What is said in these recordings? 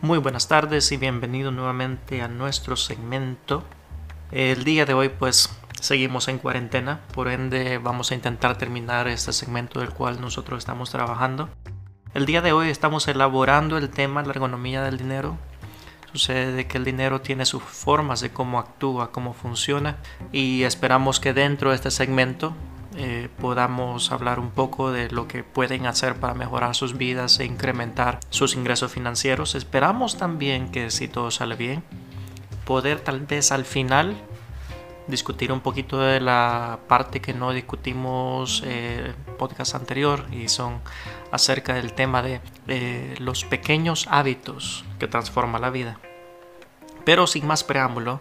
Muy buenas tardes y bienvenido nuevamente a nuestro segmento. El día de hoy pues seguimos en cuarentena, por ende vamos a intentar terminar este segmento del cual nosotros estamos trabajando. El día de hoy estamos elaborando el tema la ergonomía del dinero. Sucede que el dinero tiene sus formas de cómo actúa, cómo funciona y esperamos que dentro de este segmento eh, podamos hablar un poco de lo que pueden hacer para mejorar sus vidas e incrementar sus ingresos financieros. Esperamos también que si todo sale bien, poder tal vez al final discutir un poquito de la parte que no discutimos eh, podcast anterior y son acerca del tema de eh, los pequeños hábitos que transforman la vida. Pero sin más preámbulo,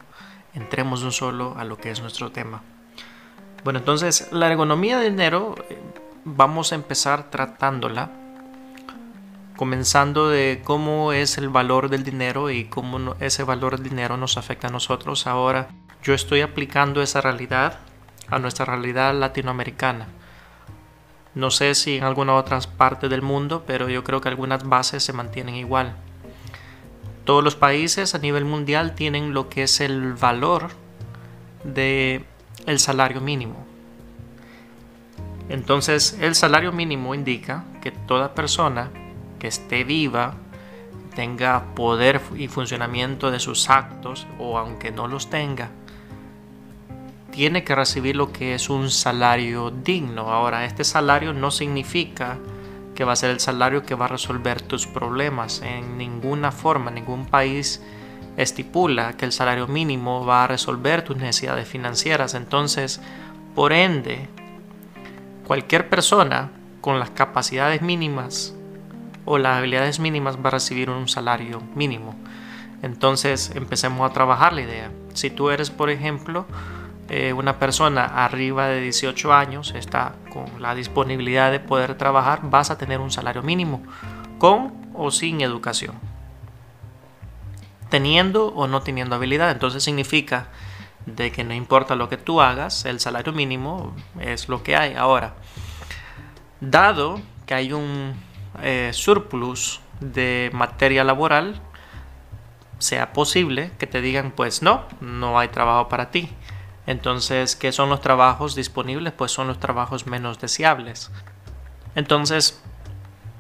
entremos de un solo a lo que es nuestro tema. Bueno, entonces la ergonomía del dinero eh, vamos a empezar tratándola comenzando de cómo es el valor del dinero y cómo ese valor del dinero nos afecta a nosotros. Ahora yo estoy aplicando esa realidad a nuestra realidad latinoamericana. No sé si en alguna otra parte del mundo, pero yo creo que algunas bases se mantienen igual. Todos los países a nivel mundial tienen lo que es el valor de el salario mínimo. Entonces, el salario mínimo indica que toda persona que esté viva, tenga poder y funcionamiento de sus actos, o aunque no los tenga, tiene que recibir lo que es un salario digno. Ahora, este salario no significa que va a ser el salario que va a resolver tus problemas. En ninguna forma, ningún país estipula que el salario mínimo va a resolver tus necesidades financieras. Entonces, por ende, cualquier persona con las capacidades mínimas o las habilidades mínimas va a recibir un salario mínimo. Entonces, empecemos a trabajar la idea. Si tú eres, por ejemplo, eh, una persona arriba de 18 años, está con la disponibilidad de poder trabajar, vas a tener un salario mínimo, con o sin educación teniendo o no teniendo habilidad. Entonces significa de que no importa lo que tú hagas, el salario mínimo es lo que hay. Ahora, dado que hay un eh, surplus de materia laboral, sea posible que te digan, pues no, no hay trabajo para ti. Entonces, ¿qué son los trabajos disponibles? Pues son los trabajos menos deseables. Entonces,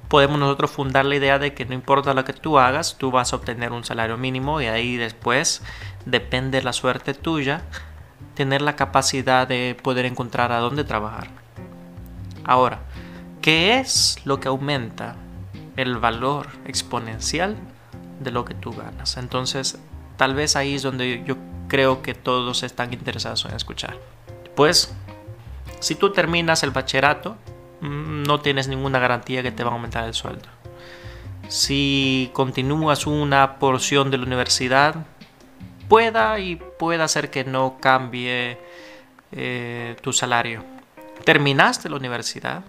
podemos nosotros fundar la idea de que no importa lo que tú hagas, tú vas a obtener un salario mínimo y ahí después depende la suerte tuya tener la capacidad de poder encontrar a dónde trabajar. Ahora, ¿qué es lo que aumenta el valor exponencial de lo que tú ganas? Entonces, tal vez ahí es donde yo creo que todos están interesados en escuchar. Pues, si tú terminas el bachillerato, no tienes ninguna garantía que te va a aumentar el sueldo. Si continúas una porción de la universidad, pueda y pueda ser que no cambie eh, tu salario. Terminaste la universidad,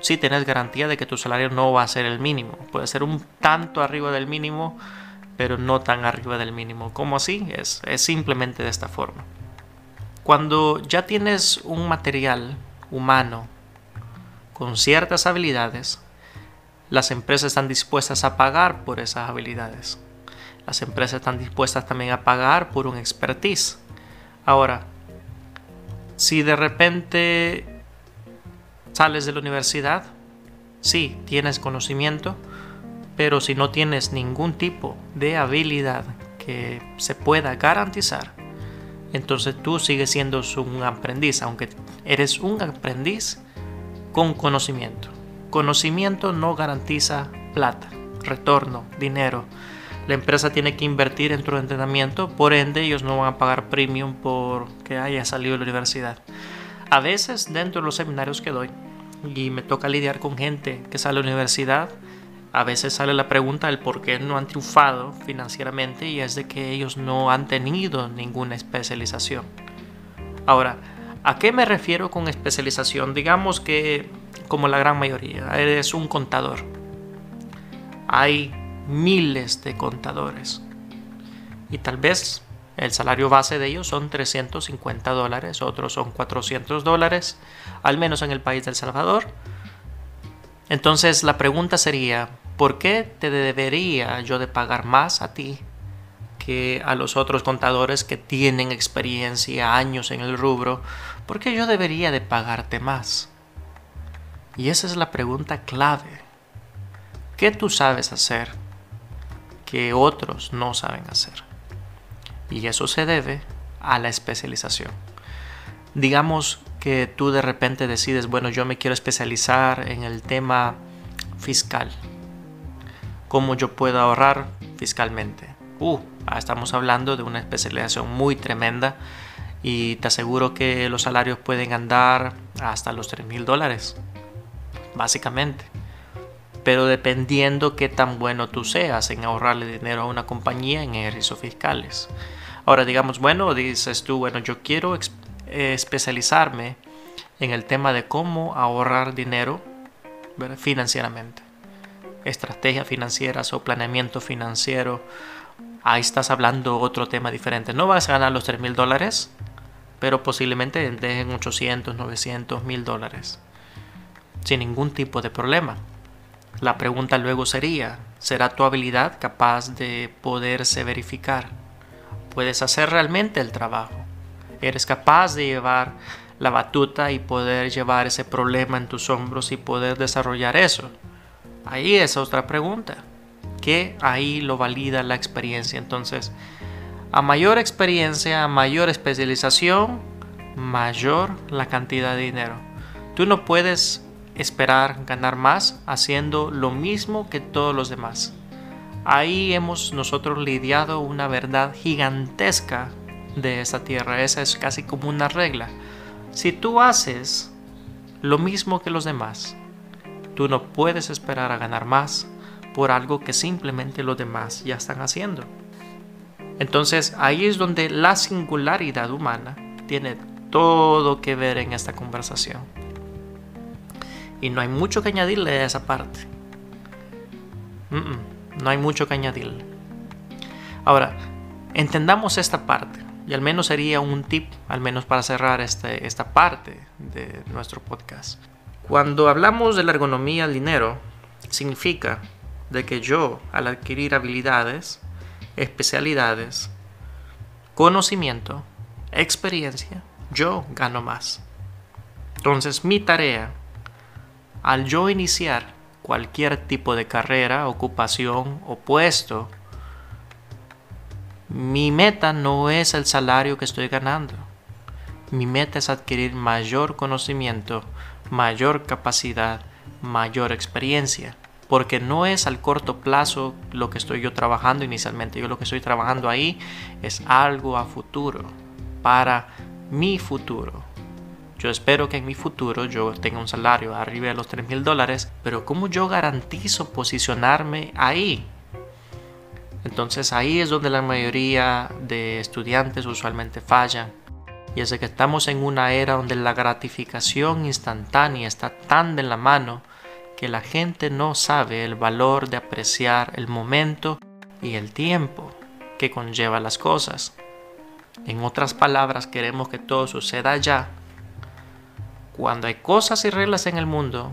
sí tienes garantía de que tu salario no va a ser el mínimo. Puede ser un tanto arriba del mínimo, pero no tan arriba del mínimo. ¿Cómo así? Es, es simplemente de esta forma. Cuando ya tienes un material humano con ciertas habilidades, las empresas están dispuestas a pagar por esas habilidades. Las empresas están dispuestas también a pagar por un expertise. Ahora, si de repente sales de la universidad, sí, tienes conocimiento, pero si no tienes ningún tipo de habilidad que se pueda garantizar, entonces tú sigues siendo un aprendiz, aunque eres un aprendiz con conocimiento. Conocimiento no garantiza plata, retorno, dinero. La empresa tiene que invertir en tu entrenamiento, por ende ellos no van a pagar premium por que haya salido de la universidad. A veces dentro de los seminarios que doy y me toca lidiar con gente que sale de la universidad, a veces sale la pregunta del por qué no han triunfado financieramente y es de que ellos no han tenido ninguna especialización. Ahora, ¿A qué me refiero con especialización? Digamos que, como la gran mayoría, eres un contador. Hay miles de contadores. Y tal vez el salario base de ellos son 350 dólares, otros son 400 dólares, al menos en el país del Salvador. Entonces la pregunta sería, ¿por qué te debería yo de pagar más a ti que a los otros contadores que tienen experiencia, años en el rubro? ¿Por qué yo debería de pagarte más? Y esa es la pregunta clave. ¿Qué tú sabes hacer que otros no saben hacer? Y eso se debe a la especialización. Digamos que tú de repente decides, bueno, yo me quiero especializar en el tema fiscal. ¿Cómo yo puedo ahorrar fiscalmente? Uh, ah, estamos hablando de una especialización muy tremenda y te aseguro que los salarios pueden andar hasta los 3 mil dólares, básicamente. Pero dependiendo qué tan bueno tú seas en ahorrarle dinero a una compañía en ejercicios fiscales. Ahora digamos, bueno, dices tú, bueno, yo quiero especializarme en el tema de cómo ahorrar dinero financieramente. Estrategias financieras o planeamiento financiero. Ahí estás hablando otro tema diferente. No vas a ganar los 3 mil dólares, pero posiblemente dejen 800, 900, mil dólares. Sin ningún tipo de problema. La pregunta luego sería, ¿será tu habilidad capaz de poderse verificar? puedes hacer realmente el trabajo. Eres capaz de llevar la batuta y poder llevar ese problema en tus hombros y poder desarrollar eso. Ahí es otra pregunta. Que ahí lo valida la experiencia. Entonces, a mayor experiencia, a mayor especialización, mayor la cantidad de dinero. Tú no puedes esperar ganar más haciendo lo mismo que todos los demás. Ahí hemos nosotros lidiado una verdad gigantesca de esta tierra. Esa es casi como una regla. Si tú haces lo mismo que los demás, tú no puedes esperar a ganar más por algo que simplemente los demás ya están haciendo. Entonces ahí es donde la singularidad humana tiene todo que ver en esta conversación. Y no hay mucho que añadirle a esa parte. No hay mucho que añadir. Ahora, entendamos esta parte, y al menos sería un tip, al menos para cerrar este, esta parte de nuestro podcast. Cuando hablamos de la ergonomía del dinero, significa de que yo, al adquirir habilidades, especialidades, conocimiento, experiencia, yo gano más. Entonces mi tarea, al yo iniciar cualquier tipo de carrera, ocupación o puesto, mi meta no es el salario que estoy ganando. Mi meta es adquirir mayor conocimiento, mayor capacidad, mayor experiencia. Porque no es al corto plazo lo que estoy yo trabajando inicialmente. Yo lo que estoy trabajando ahí es algo a futuro, para mi futuro. Yo espero que en mi futuro yo tenga un salario arriba de los 3 mil dólares, pero ¿cómo yo garantizo posicionarme ahí? Entonces ahí es donde la mayoría de estudiantes usualmente fallan. Y es que estamos en una era donde la gratificación instantánea está tan de la mano que la gente no sabe el valor de apreciar el momento y el tiempo que conlleva las cosas. En otras palabras, queremos que todo suceda ya cuando hay cosas y reglas en el mundo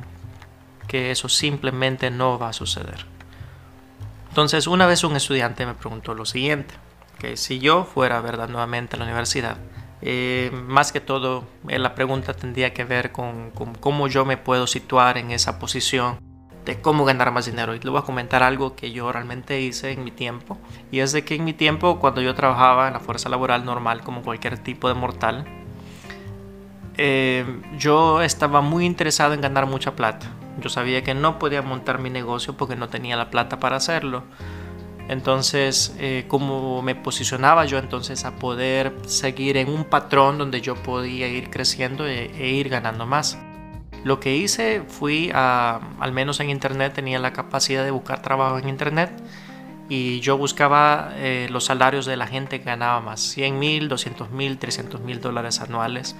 que eso simplemente no va a suceder. Entonces, una vez un estudiante me preguntó lo siguiente, que si yo fuera, ¿verdad?, nuevamente a la universidad, eh, más que todo, eh, la pregunta tendría que ver con, cómo yo me puedo situar en esa posición de cómo ganar más dinero. Y le voy a comentar algo que yo realmente hice en mi tiempo. Y es de que en mi tiempo, cuando yo trabajaba en la fuerza laboral normal, como cualquier tipo de mortal, eh, yo estaba muy interesado en ganar mucha plata. Yo sabía que no podía montar mi negocio porque no tenía la plata para hacerlo. Entonces, eh, como me posicionaba yo entonces a poder seguir en un patrón donde yo podía ir creciendo e, e ir ganando más. Lo que hice fui al menos en internet, tenía la capacidad de buscar trabajo en internet y yo buscaba eh, los salarios de la gente que ganaba más, 100 mil, 200 mil, 300 mil dólares anuales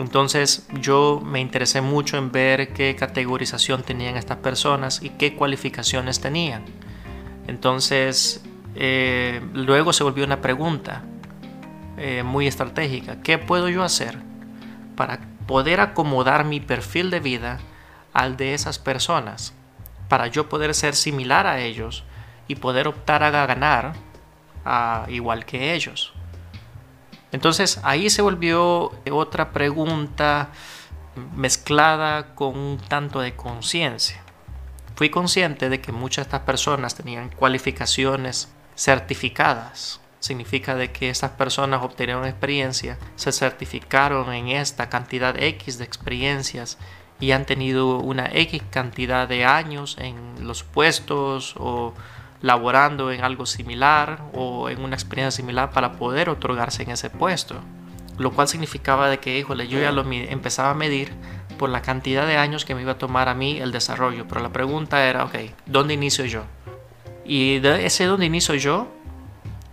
entonces yo me interesé mucho en ver qué categorización tenían estas personas y qué cualificaciones tenían. Entonces eh, luego se volvió una pregunta eh, muy estratégica. ¿Qué puedo yo hacer para poder acomodar mi perfil de vida al de esas personas? para yo poder ser similar a ellos y poder optar a ganar igual que ellos. Entonces ahí se volvió otra pregunta mezclada con un tanto de conciencia. Fui consciente de que muchas de estas personas tenían cualificaciones certificadas. Significa de que estas personas obtuvieron experiencia, se certificaron en esta cantidad X de experiencias y han tenido una X cantidad de años en los puestos o laborando en algo similar o en una experiencia similar para poder otorgarse en ese puesto. Lo cual significaba de que, híjole, yo ya lo empezaba a medir por la cantidad de años que me iba a tomar a mí el desarrollo. Pero la pregunta era, ok, ¿dónde inicio yo? Y de ese dónde inicio yo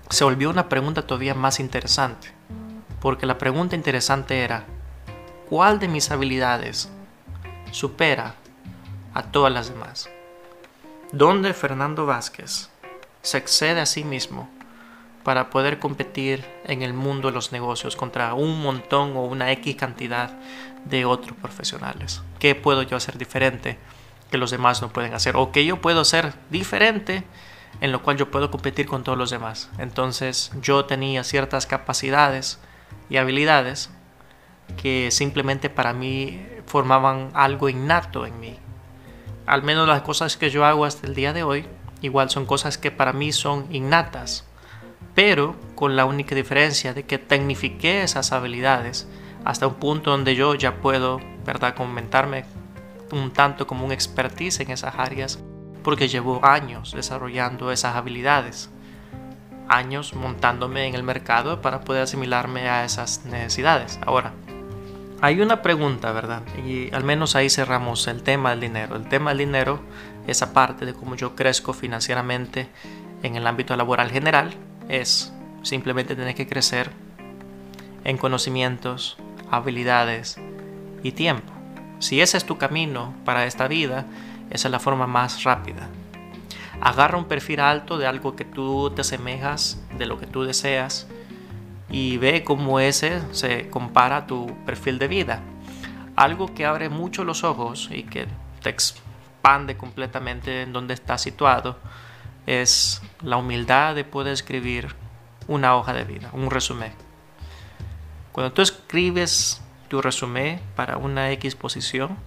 se volvió una pregunta todavía más interesante. Porque la pregunta interesante era, ¿cuál de mis habilidades supera a todas las demás? donde Fernando Vázquez se excede a sí mismo para poder competir en el mundo de los negocios contra un montón o una X cantidad de otros profesionales. ¿Qué puedo yo hacer diferente que los demás no pueden hacer? ¿O que yo puedo ser diferente en lo cual yo puedo competir con todos los demás? Entonces yo tenía ciertas capacidades y habilidades que simplemente para mí formaban algo innato en mí al menos las cosas que yo hago hasta el día de hoy, igual son cosas que para mí son innatas, pero con la única diferencia de que tecnifiqué esas habilidades hasta un punto donde yo ya puedo, ¿verdad?, comentarme un tanto como un expertise en esas áreas, porque llevo años desarrollando esas habilidades, años montándome en el mercado para poder asimilarme a esas necesidades. Ahora, hay una pregunta, ¿verdad? Y al menos ahí cerramos el tema del dinero. El tema del dinero, esa parte de cómo yo crezco financieramente en el ámbito laboral general, es simplemente tener que crecer en conocimientos, habilidades y tiempo. Si ese es tu camino para esta vida, esa es la forma más rápida. Agarra un perfil alto de algo que tú te asemejas, de lo que tú deseas, y ve cómo ese se compara a tu perfil de vida. Algo que abre mucho los ojos y que te expande completamente en donde estás situado es la humildad de poder escribir una hoja de vida, un resumen. Cuando tú escribes tu resumen para una X posición,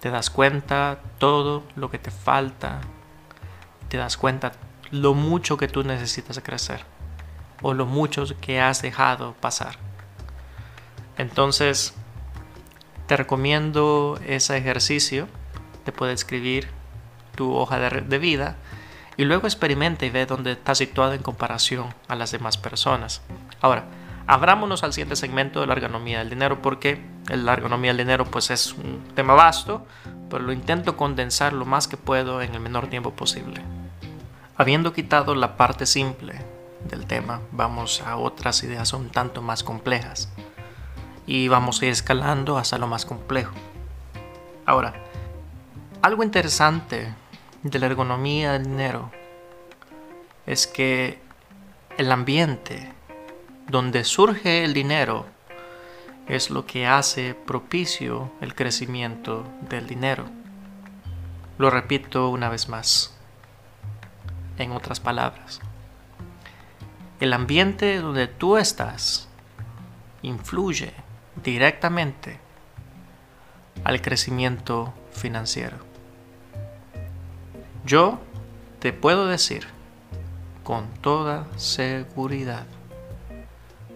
te das cuenta todo lo que te falta, te das cuenta lo mucho que tú necesitas crecer o los muchos que has dejado pasar. Entonces, te recomiendo ese ejercicio. Te puedes escribir tu hoja de, vida y luego experimenta y ve dónde está situado en comparación a las demás personas. Ahora, abrámonos al siguiente segmento de la ergonomía del dinero porque la ergonomía del dinero pues es un tema vasto, pero lo intento condensar lo más que puedo en el menor tiempo posible. Habiendo quitado la parte simple del tema, vamos a otras ideas un tanto más complejas y vamos a ir escalando hasta lo más complejo. Ahora, algo interesante de la ergonomía del dinero es que el ambiente donde surge el dinero es lo que hace propicio el crecimiento del dinero. Lo repito una vez más, en otras palabras el ambiente donde tú estás influye directamente al crecimiento financiero. Yo te puedo decir con toda seguridad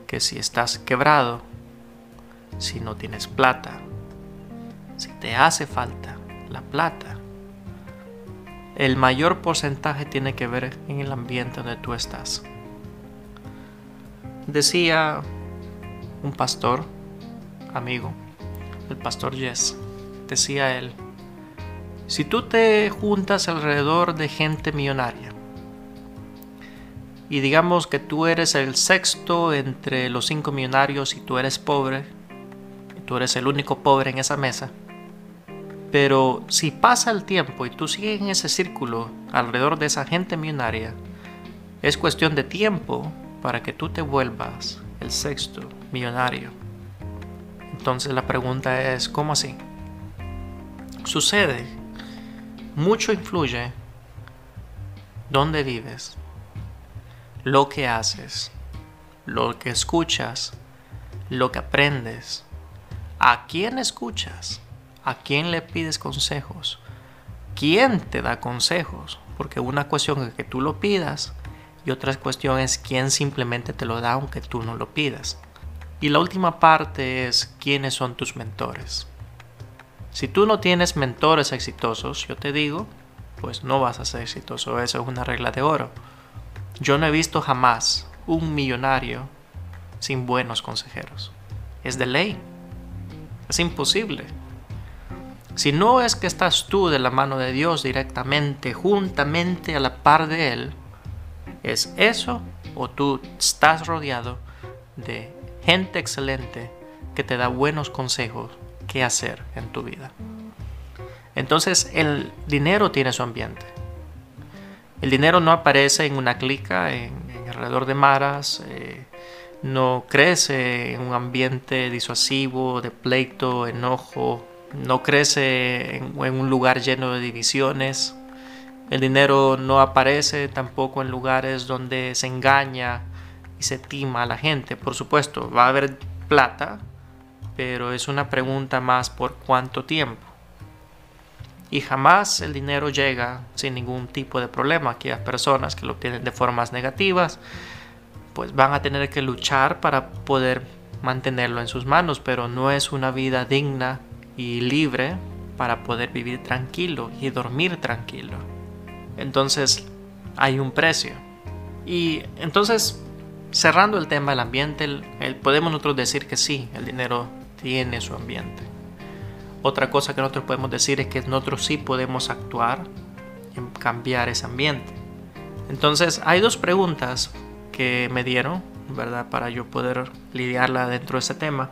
que si estás quebrado, si no tienes plata, si te hace falta la plata, el mayor porcentaje tiene que ver en el ambiente donde tú estás. Decía un pastor, amigo, el pastor Jess, decía él, si tú te juntas alrededor de gente millonaria, y digamos que tú eres el sexto entre los cinco millonarios y tú eres pobre, y tú eres el único pobre en esa mesa, pero si pasa el tiempo y tú sigues en ese círculo alrededor de esa gente millonaria, es cuestión de tiempo para que tú te vuelvas el sexto millonario. Entonces la pregunta es, ¿cómo así? Sucede mucho influye dónde vives, lo que haces, lo que escuchas, lo que aprendes, a quién escuchas, a quién le pides consejos, quién te da consejos, porque una cuestión es que tú lo pidas y otra cuestión es quién simplemente te lo da aunque tú no lo pidas. Y la última parte es quiénes son tus mentores. Si tú no tienes mentores exitosos, yo te digo, pues no vas a ser exitoso. Eso es una regla de oro. Yo no he visto jamás un millonario sin buenos consejeros. Es de ley. Es imposible. Si no es que estás tú de la mano de Dios directamente, juntamente a la par de Él, es eso o tú estás rodeado de gente excelente que te da buenos consejos qué hacer en tu vida. Entonces el dinero tiene su ambiente. El dinero no aparece en una clica, en, alrededor de maras, eh, no crece en un ambiente disuasivo, de pleito, enojo, no crece en, en, un lugar lleno de divisiones. El dinero no aparece tampoco en lugares donde se engaña y se tima a la gente. Por supuesto, va a haber plata, pero es una pregunta más por cuánto tiempo. Y jamás el dinero llega sin ningún tipo de problema. Aquellas personas que lo obtienen de formas negativas, pues van a tener que luchar para poder mantenerlo en sus manos, pero no es una vida digna y libre para poder vivir tranquilo y dormir tranquilo. Entonces hay un precio. Y entonces, cerrando el tema del ambiente, podemos nosotros decir que sí, el dinero tiene su ambiente. Otra cosa que nosotros podemos decir es que nosotros sí podemos actuar en cambiar ese ambiente. Entonces hay dos preguntas que me dieron, ¿verdad? Para yo poder lidiarla dentro de ese tema.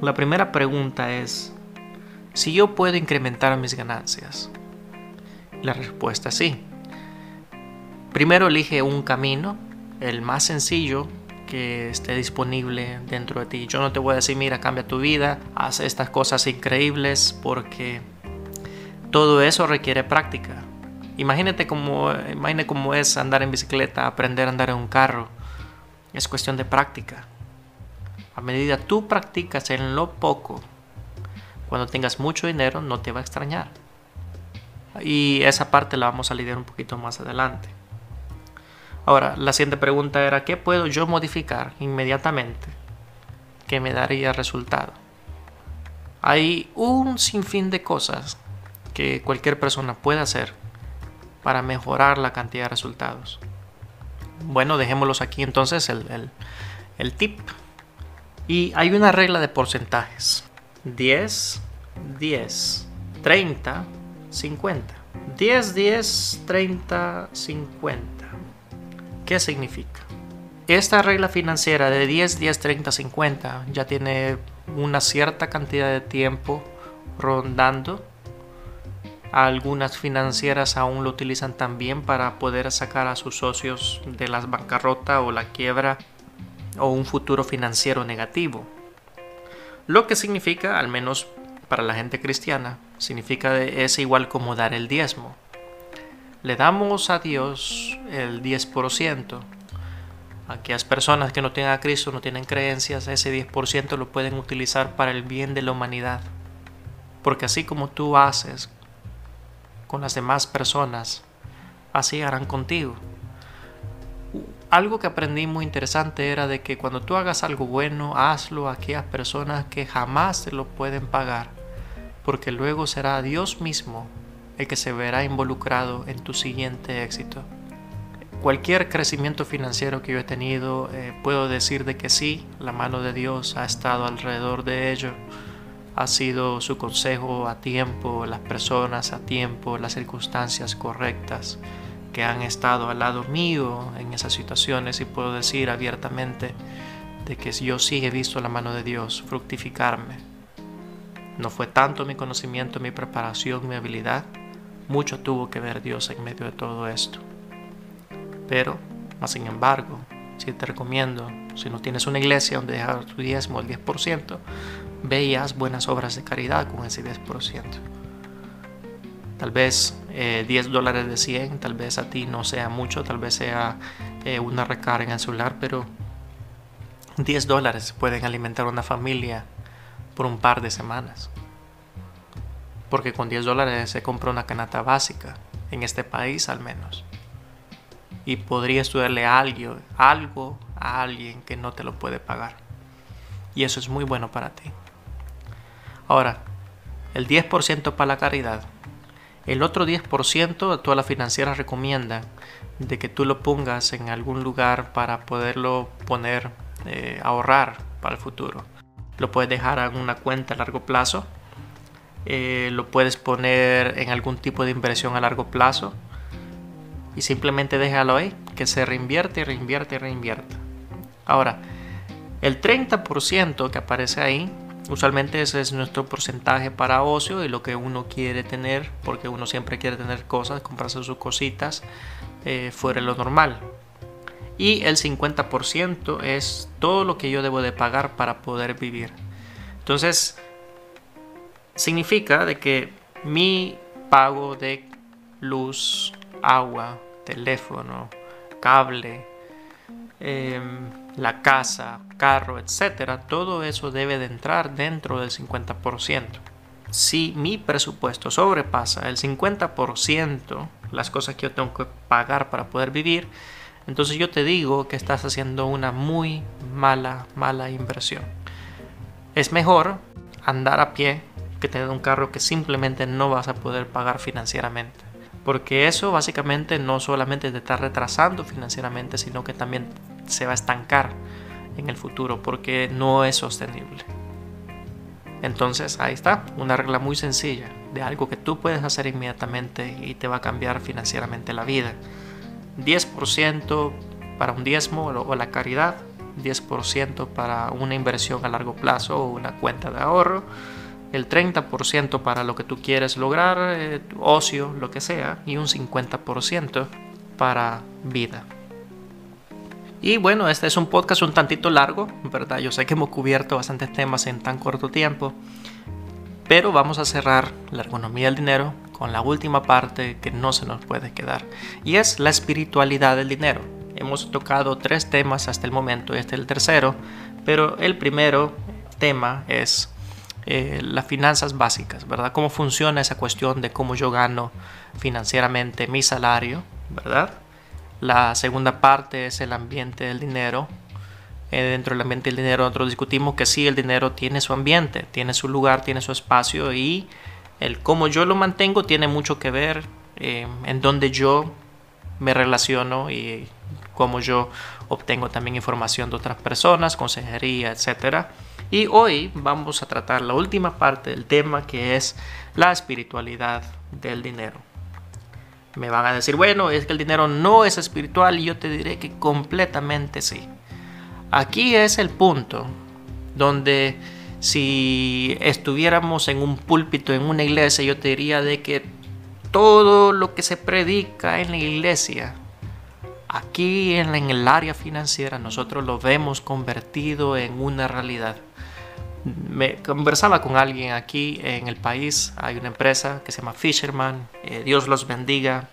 La primera pregunta es, si yo puedo incrementar mis ganancias. La respuesta es sí. Primero elige un camino, el más sencillo que esté disponible dentro de ti. Yo no te voy a decir, mira, cambia tu vida, haz estas cosas increíbles, porque todo eso requiere práctica. Imagínate cómo, imagínate cómo es andar en bicicleta, aprender a andar en un carro. Es cuestión de práctica. A medida tú practicas en lo poco, cuando tengas mucho dinero no te va a extrañar. Y esa parte la vamos a lidiar un poquito más adelante. Ahora, la siguiente pregunta era, ¿qué puedo yo modificar inmediatamente que me daría resultado? Hay un sinfín de cosas que cualquier persona puede hacer para mejorar la cantidad de resultados. Bueno, dejémoslos aquí entonces el, el, tip. Y hay una regla de porcentajes. 10, 10, 30, 50. 10, 10, 30, 50. ¿Qué significa? Esta regla financiera de 10, 10, 30, 50 ya tiene una cierta cantidad de tiempo rondando algunas financieras aún lo utilizan también para poder sacar a sus socios de la bancarrota o la quiebra o un futuro financiero negativo. Lo que significa, al menos para la gente cristiana, significa es igual como dar el diezmo. Le damos a Dios el 10%. Aquellas personas que no tienen a Cristo, no tienen creencias, ese 10% lo pueden utilizar para el bien de la humanidad. Porque así como tú haces con las demás personas, así harán contigo. Algo que aprendí muy interesante era de que cuando tú hagas algo bueno, hazlo a aquellas personas que jamás te lo pueden pagar, porque luego será Dios mismo el que se verá involucrado en tu siguiente éxito. Cualquier crecimiento financiero que yo he tenido, eh, puedo decir de que sí, la mano de Dios ha estado alrededor de ello ha sido su consejo a tiempo, las personas a tiempo, las circunstancias correctas que han estado al lado mío en esas situaciones y puedo decir abiertamente de que yo sí he visto la mano de Dios fructificarme. No fue tanto mi conocimiento, mi preparación, mi habilidad, mucho tuvo que ver Dios en medio de todo esto. Pero, más sin embargo, si te recomiendo, si no tienes una iglesia donde dejar tu diezmo el 10%, veías buenas obras de caridad con ese 10%. Tal vez 10 eh, dólares de 100, tal vez a ti no sea mucho, tal vez sea eh, una recarga en el celular, pero 10 dólares pueden alimentar una familia por un par de semanas. Porque con 10 dólares se compra una canasta básica, en este país al menos. Y podría estudiarle algo, algo a alguien que no te lo puede pagar. Y eso es muy bueno para ti. Ahora, el 10% para la caridad el otro 10% toda la financiera recomienda de que tú lo pongas en algún lugar para poderlo poner, eh, ahorrar para el futuro. Lo puedes dejar en una cuenta a largo plazo. Eh, lo puedes poner en algún tipo de inversión a largo plazo. Y simplemente déjalo ahí, que se reinvierte, reinvierte, reinvierte. Ahora, el 30% que aparece ahí Usualmente ese es nuestro porcentaje para ocio y lo que uno quiere tener, porque uno siempre quiere tener cosas, comprarse sus cositas eh, fuera de lo normal. Y el 50% es todo lo que yo debo de pagar para poder vivir. Entonces, significa de que mi pago de luz, agua, teléfono, cable, em, la casa, carro, etcétera, todo eso debe de entrar dentro del 50%. Si mi presupuesto sobrepasa el 50%, las cosas que yo tengo que pagar para poder vivir, entonces yo te digo que estás haciendo una muy mala, mala inversión. Es mejor andar a pie que tener un carro que simplemente no vas a poder pagar financieramente. Porque eso básicamente no solamente te está retrasando financieramente, sino que también se va a estancar en el futuro porque no es sostenible. Entonces ahí está, una regla muy sencilla de algo que tú puedes hacer inmediatamente y te va a cambiar financieramente la vida. 10% para un diezmo o la caridad, 10% para una inversión a largo plazo o una cuenta de ahorro, el 30% para lo que tú quieres lograr, eh, ocio, lo que sea, y un 50% para vida. Y bueno, este es un podcast un tantito largo, ¿verdad? Yo sé que hemos cubierto bastantes temas en tan corto tiempo, pero vamos a cerrar la ergonomía del dinero con la última parte que no se nos puede quedar, y es la espiritualidad del dinero. Hemos tocado tres temas hasta el momento, este es el tercero, pero el primero tema es eh, las finanzas básicas, ¿verdad? Cómo funciona esa cuestión de cómo yo gano financieramente mi salario, ¿verdad? La segunda parte es el ambiente del dinero. Eh, dentro del ambiente del dinero nosotros discutimos que sí, el dinero tiene su ambiente, tiene su lugar, tiene su espacio y el cómo yo lo mantengo tiene mucho que ver eh, en donde yo me relaciono y cómo yo obtengo también información de otras personas, consejería, etc. Y hoy vamos a tratar la última parte del tema que es la espiritualidad del dinero. Me van a decir, bueno, es que el dinero no es espiritual y yo te diré que completamente sí. Aquí es el punto donde si estuviéramos en un púlpito, en una iglesia, yo te diría de que todo lo que se predica en la iglesia, aquí en, el área financiera, nosotros lo vemos convertido en una realidad. Me conversaba con alguien aquí en el país, hay una empresa que se llama Fisherman, eh, Dios los bendiga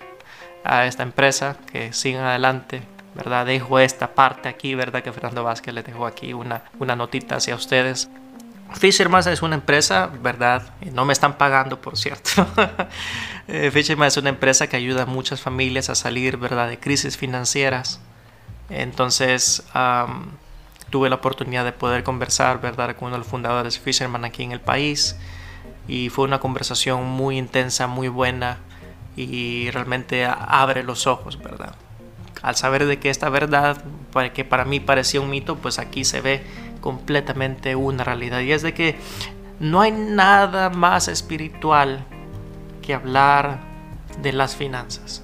a esta empresa, que sigan adelante, ¿verdad? Dejo esta parte aquí, ¿verdad? Que Fernando Vázquez le dejó aquí una, una notita hacia ustedes. Fisherman es una empresa, ¿verdad? No me están pagando, por cierto. Eh, Fisherman es una empresa que ayuda a muchas familias a salir, ¿verdad? De crisis financieras. Entonces, tuve la oportunidad de poder conversar, ¿verdad? Con uno de los fundadores Fisherman aquí en el país. Y fue una conversación muy intensa, muy buena. Y realmente abre los ojos, ¿verdad? Al saber de que esta verdad, que para mí parecía un mito, pues aquí se ve completamente una realidad. Y es de que no hay nada más espiritual que hablar de las finanzas.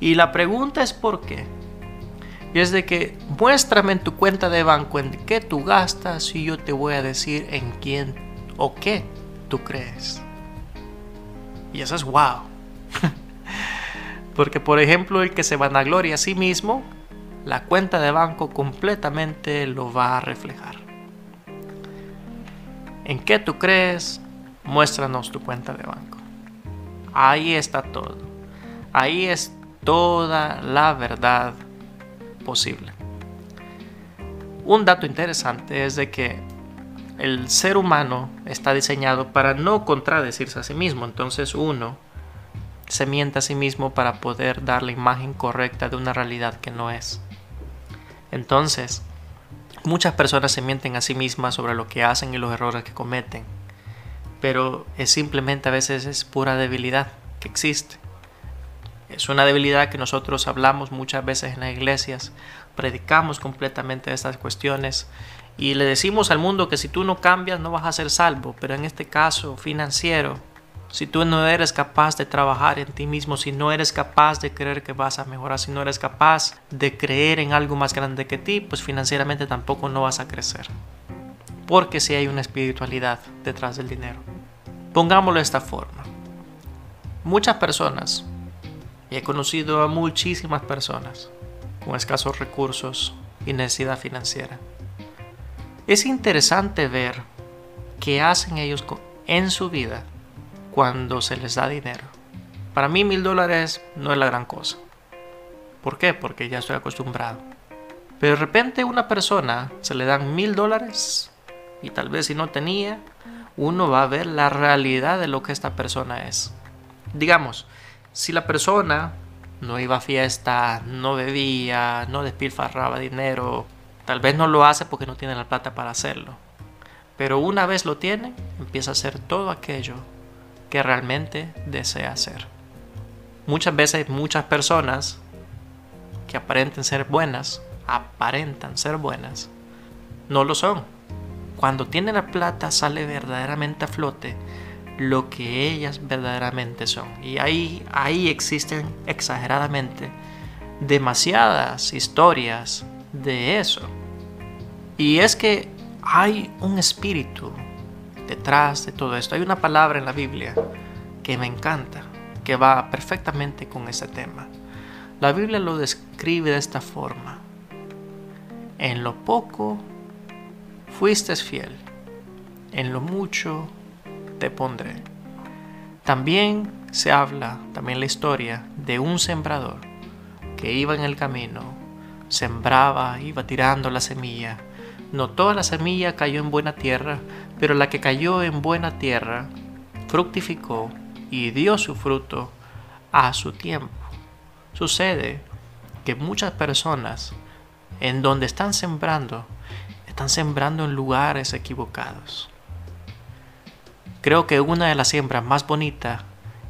Y la pregunta es por qué. Y es de que muéstrame en tu cuenta de banco en qué tú gastas y yo te voy a decir en quién o qué tú crees. Y eso es wow. Porque por ejemplo el que se vanagloria a sí mismo la cuenta de banco completamente lo va a reflejar. ¿En qué tú crees? Muéstranos tu cuenta de banco. Ahí está todo. Ahí es toda la verdad posible. Un dato interesante es de que el ser humano está diseñado para no contradecirse a sí mismo. Entonces uno se miente a sí mismo para poder dar la imagen correcta de una realidad que no es. Entonces, muchas personas se mienten a sí mismas sobre lo que hacen y los errores que cometen. Pero es simplemente a veces es pura debilidad que existe. Es una debilidad que nosotros hablamos muchas veces en las iglesias, predicamos completamente estas cuestiones y le decimos al mundo que si tú no cambias no vas a ser salvo, pero en este caso financiero, si tú no eres capaz de trabajar en ti mismo, si no eres capaz de creer que vas a mejorar, si no eres capaz de creer en algo más grande que ti, pues financieramente tampoco no vas a crecer. Porque si hay una espiritualidad detrás del dinero. Pongámoslo de esta forma. Muchas personas, y he conocido a muchísimas personas con escasos recursos y necesidad financiera, es interesante ver qué hacen ellos en su vida cuando se les da dinero. Para mí mil dólares no es la gran cosa. ¿Por qué? Porque ya estoy acostumbrado. Pero de repente una persona se le dan mil dólares y tal vez si no tenía, uno va a ver la realidad de lo que esta persona es. Digamos, si la persona no iba a fiesta, no bebía, no despilfarraba dinero, Tal vez no lo hace porque no tiene la plata para hacerlo. Pero una vez lo tiene, empieza a hacer todo aquello realmente desea hacer. Muchas veces muchas personas que aparenten ser buenas, aparentan ser buenas, no lo son. Cuando tienen la plata sale verdaderamente a flote lo que ellas verdaderamente son. Y ahí, ahí existen exageradamente demasiadas historias de eso. Y es que hay un espíritu detrás de todo esto. Hay una palabra en la Biblia que me encanta, que va perfectamente con ese tema. La Biblia lo describe de esta forma. En lo poco fuiste fiel, en lo mucho te pondré. También se habla, también la historia de un sembrador que iba en el camino sembraba, iba tirando la semilla. No toda la semilla cayó en buena tierra, pero la que cayó en buena tierra fructificó y dio su fruto a su tiempo. Sucede que muchas personas en donde están sembrando, están sembrando en lugares equivocados. Creo que una de las siembras más bonitas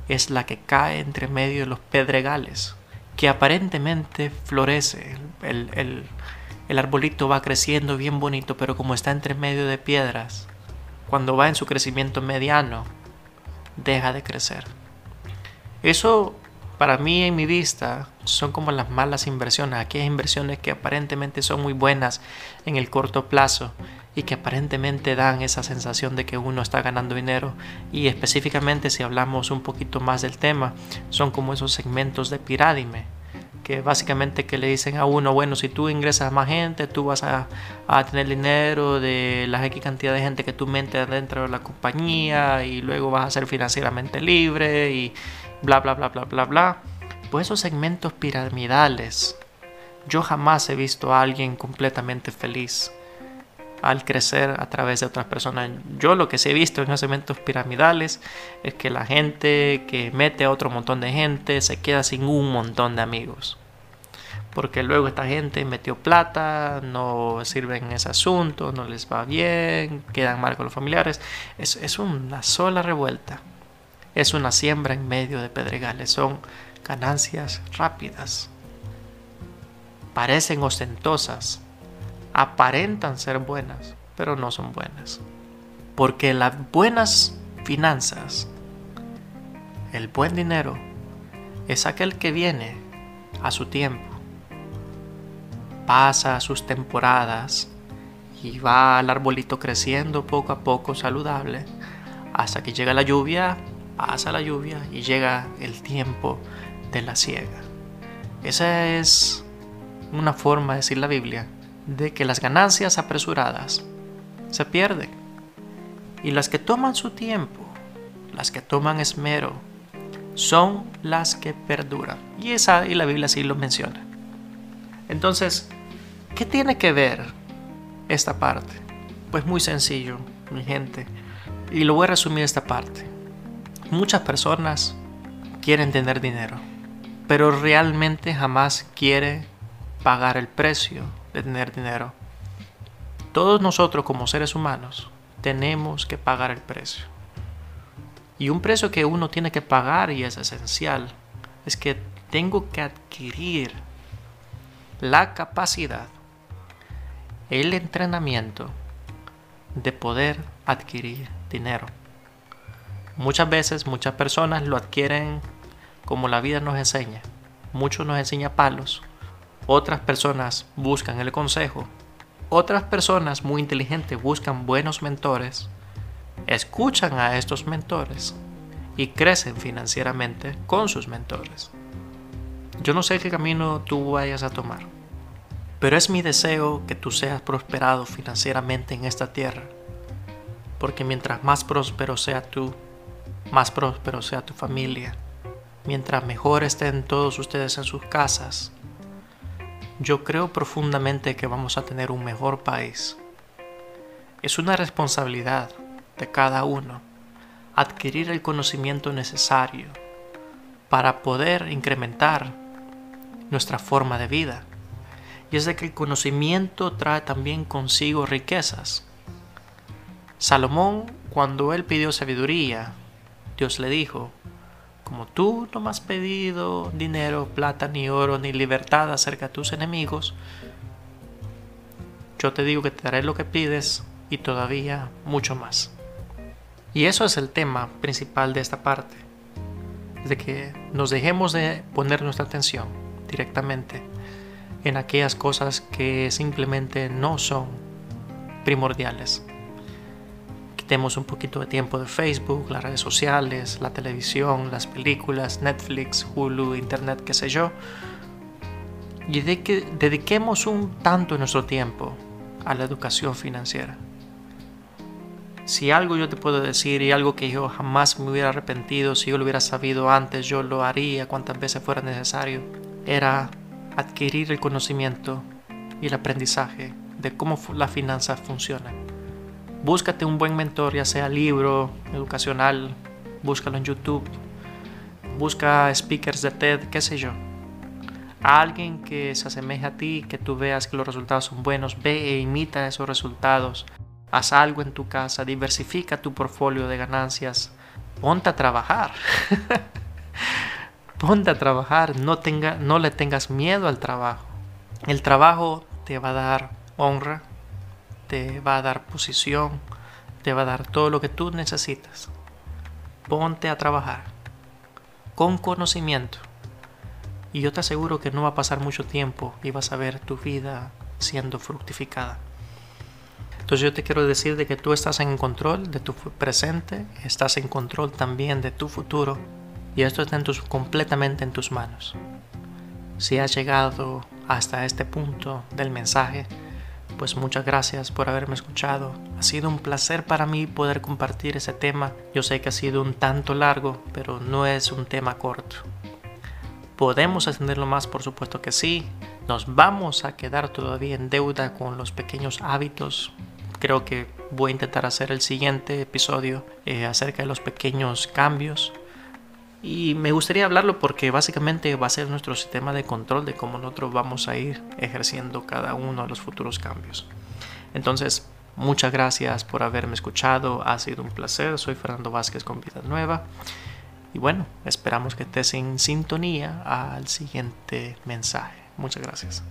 es la que cae entre medio de los pedregales que aparentemente florece. El, arbolito va creciendo bien bonito, pero como está entre medio de piedras, cuando va en su crecimiento mediano, deja de crecer. Eso para mí en mi vista son como las malas inversiones, aquellas inversiones que aparentemente son muy buenas en el corto plazo y que aparentemente dan esa sensación de que uno está ganando dinero y específicamente si hablamos un poquito más del tema son como esos segmentos de pirámide que básicamente que le dicen a uno bueno si tú ingresas más gente tú vas a, tener dinero de la X cantidad de gente que tú metes dentro de la compañía y luego vas a ser financieramente libre y bla bla bla bla bla bla pues esos segmentos piramidales yo jamás he visto a alguien completamente feliz al crecer a través de otras personas. Yo lo que sí he visto en los eventos piramidales es que la gente que mete a otro montón de gente se queda sin un montón de amigos. Porque luego esta gente metió plata, no sirve en ese asunto, no les va bien, quedan mal con los familiares. Es, es una sola revuelta. Es una siembra en medio de pedregales. Son ganancias rápidas. Parecen ostentosas, aparentan ser buenas, pero no son buenas. Porque las buenas finanzas, el buen dinero, es aquel que viene a su tiempo, pasa sus temporadas y va al arbolito creciendo poco a poco saludable hasta que llega la lluvia, pasa la lluvia y llega el tiempo de la siega. Esa es una forma de decir la Biblia de que las ganancias apresuradas se pierden y las que toman su tiempo, las que toman esmero, son las que perduran. Y esa y la Biblia sí lo menciona. Entonces, ¿qué tiene que ver esta parte? Pues muy sencillo, mi gente. Y lo voy a resumir esta parte. Muchas personas quieren tener dinero, pero realmente jamás quieren pagar el precio de tener dinero. Todos nosotros como seres humanos tenemos que pagar el precio. Y un precio que uno tiene que pagar y es esencial es que tengo que adquirir la capacidad, el entrenamiento de poder adquirir dinero. Muchas veces muchas personas lo adquieren como la vida nos enseña. Muchos nos enseña palos. Otras personas buscan el consejo. Otras personas muy inteligentes buscan buenos mentores escuchan a estos mentores y crecen financieramente con sus mentores. Yo no sé qué camino tú vayas a tomar, pero es mi deseo que tú seas prosperado financieramente en esta tierra, porque mientras más próspero sea tú, más próspero sea tu familia, mientras mejor estén todos ustedes en sus casas, yo creo profundamente que vamos a tener un mejor país. Es una responsabilidad de cada uno, adquirir el conocimiento necesario para poder incrementar nuestra forma de vida. Y es de que el conocimiento trae también consigo riquezas. Salomón, cuando él pidió sabiduría, Dios le dijo, como tú no me has pedido dinero, plata, ni oro, ni libertad acerca de tus enemigos, yo te digo que te daré lo que pides y todavía mucho más. Y eso es el tema principal de esta parte, de que nos dejemos de poner nuestra atención directamente en aquellas cosas que simplemente no son primordiales. Quitemos un poquito de tiempo de Facebook, las redes sociales, la televisión, las películas, Netflix, Hulu, Internet, qué sé yo. Y de que dediquemos un tanto de nuestro tiempo a la educación financiera. Si algo yo te puedo decir y algo que yo jamás me hubiera arrepentido, si yo lo hubiera sabido antes, yo lo haría cuantas veces fuera necesario, era adquirir el conocimiento y el aprendizaje de cómo las finanzas funcionan. Búscate un buen mentor, ya sea libro, educacional, búscalo en YouTube, busca speakers de TED, qué sé yo. A alguien que se asemeje a ti, que tú veas que los resultados son buenos, ve e imita esos resultados haz algo en tu casa, diversifica tu portfolio de ganancias, ponte a trabajar. ponte a trabajar, no, tenga, no le tengas miedo al trabajo. El trabajo te va a dar honra, te va a dar posición, te va a dar todo lo que tú necesitas. Ponte a trabajar con conocimiento. Y yo te aseguro que no va a pasar mucho tiempo y vas a ver tu vida siendo fructificada. Entonces yo te quiero decir de que tú estás en control de tu presente, estás en control también de tu futuro y esto está en tus, completamente en tus manos. Si has llegado hasta este punto del mensaje, pues muchas gracias por haberme escuchado. Ha sido un placer para mí poder compartir ese tema. Yo sé que ha sido un tanto largo, pero no es un tema corto. ¿Podemos ascenderlo más? Por supuesto que sí. Nos vamos a quedar todavía en deuda con los pequeños hábitos creo que voy a intentar hacer el siguiente episodio eh, acerca de los pequeños cambios. Y me gustaría hablarlo porque básicamente va a ser nuestro sistema de control de cómo nosotros vamos a ir ejerciendo cada uno de los futuros cambios. Entonces, muchas gracias por haberme escuchado. Ha sido un placer. Soy Fernando Vázquez con Vida Nueva. Y bueno, esperamos que estés en sintonía al siguiente mensaje. Muchas gracias.